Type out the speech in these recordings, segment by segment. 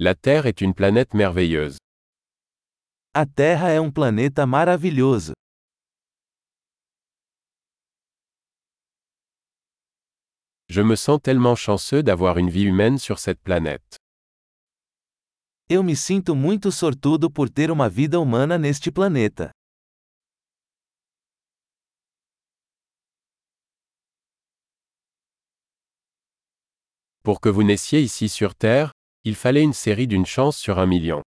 La Terre est une planète merveilleuse. A Terra é um planeta maravilhoso. Je me sens tellement chanceux d'avoir une vie humaine sur cette planète. Eu me sinto muito sortudo por ter uma vida humana neste planeta. Pour que vous naissiez ici sur Terre, il fallait une série d'une chance sur un million.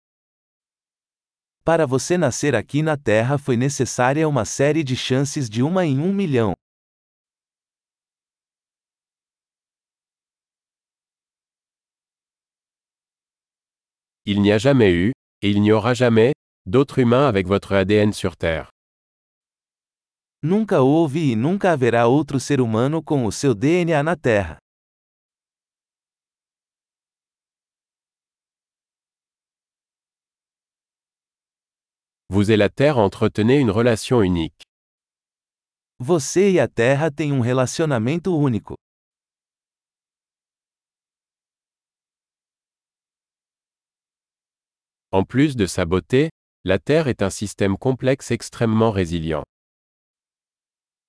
Para você nascer aqui na Terra foi necessária uma série de chances de uma em um milhão. Il n'y a jamais eu, et il n'y aura jamais, d'autres humains avec votre ADN sur Terre. Nunca houve e nunca haverá outro ser humano com o seu DNA na Terra. Vous et la Terre entretenez une relation unique. Você e a Terra têm um relacionamento único. En plus de sa beauté, la Terre est un système complexe extrêmement résilient.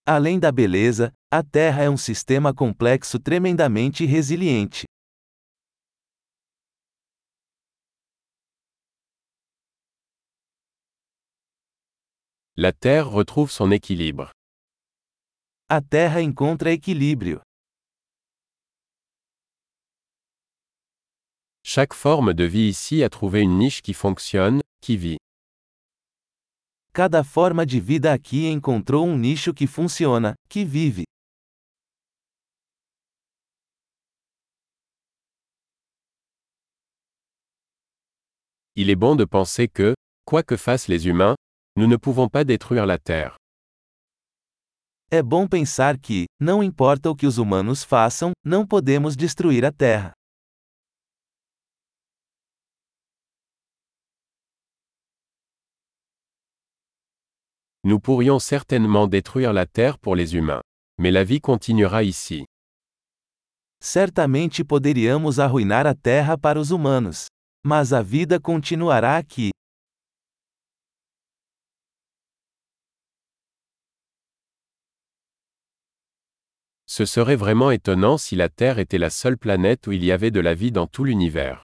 Além da beleza, a Terra é um sistema complexo tremendamente resiliente. La Terre retrouve son équilibre. A Terra encontra equilíbrio. Chaque forme de vie ici a trouvé une niche qui fonctionne, qui vit. Cada forma de vida aqui encontrou um nicho que funciona, que vive. Il est bon de penser que, quoi que fassent les humains, nous ne pouvons pas détruire la Terre. É bom pensar que, não importa o que os humanos façam, não podemos destruir a Terra. Nous pourrions certainement détruire la Terre pour les humains. Mais la vie continuera ici. Certamente poderíamos arruinar a Terra para os humanos. Mas a vida continuará aqui. Ce serait vraiment étonnant si la Terre était la seule planète où il y avait de la vie dans tout l'univers.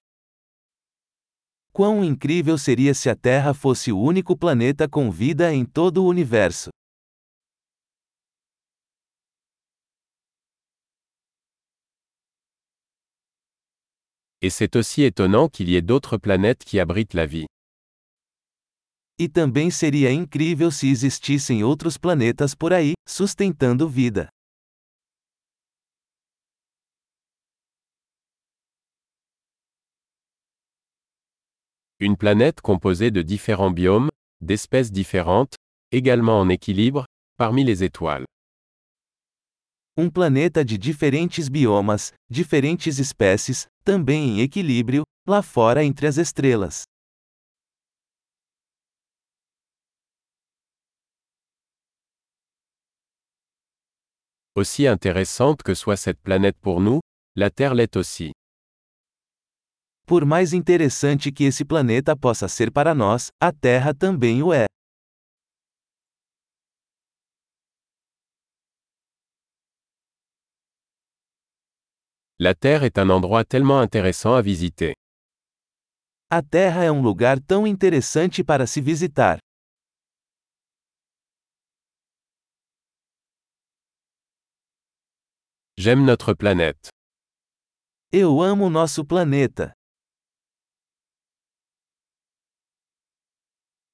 Quão incrível seria se a Terra fosse o único planeta com vida em todo o universo. Et c'est aussi étonnant qu'il y ait d'autres planètes qui abritent la vie. E também seria incrível se existissem outros planetas por aí, sustentando vida. Une planète composée de différents biomes, d'espèces différentes, également en équilibre, parmi les étoiles. Um planeta de diferentes biomas, diferentes espécies, também em equilíbrio, lá fora entre as estrelas. Aussi intéressante que soit cette planète pour nous, la Terre l'est aussi. Por mais interessante que esse planeta possa ser para nós, a Terra também o é. La Terre est un endroit tellement intéressant à visiter. A Terra é um lugar tão interessante para se visitar. J'aime notre planète. Eu amo nosso planeta.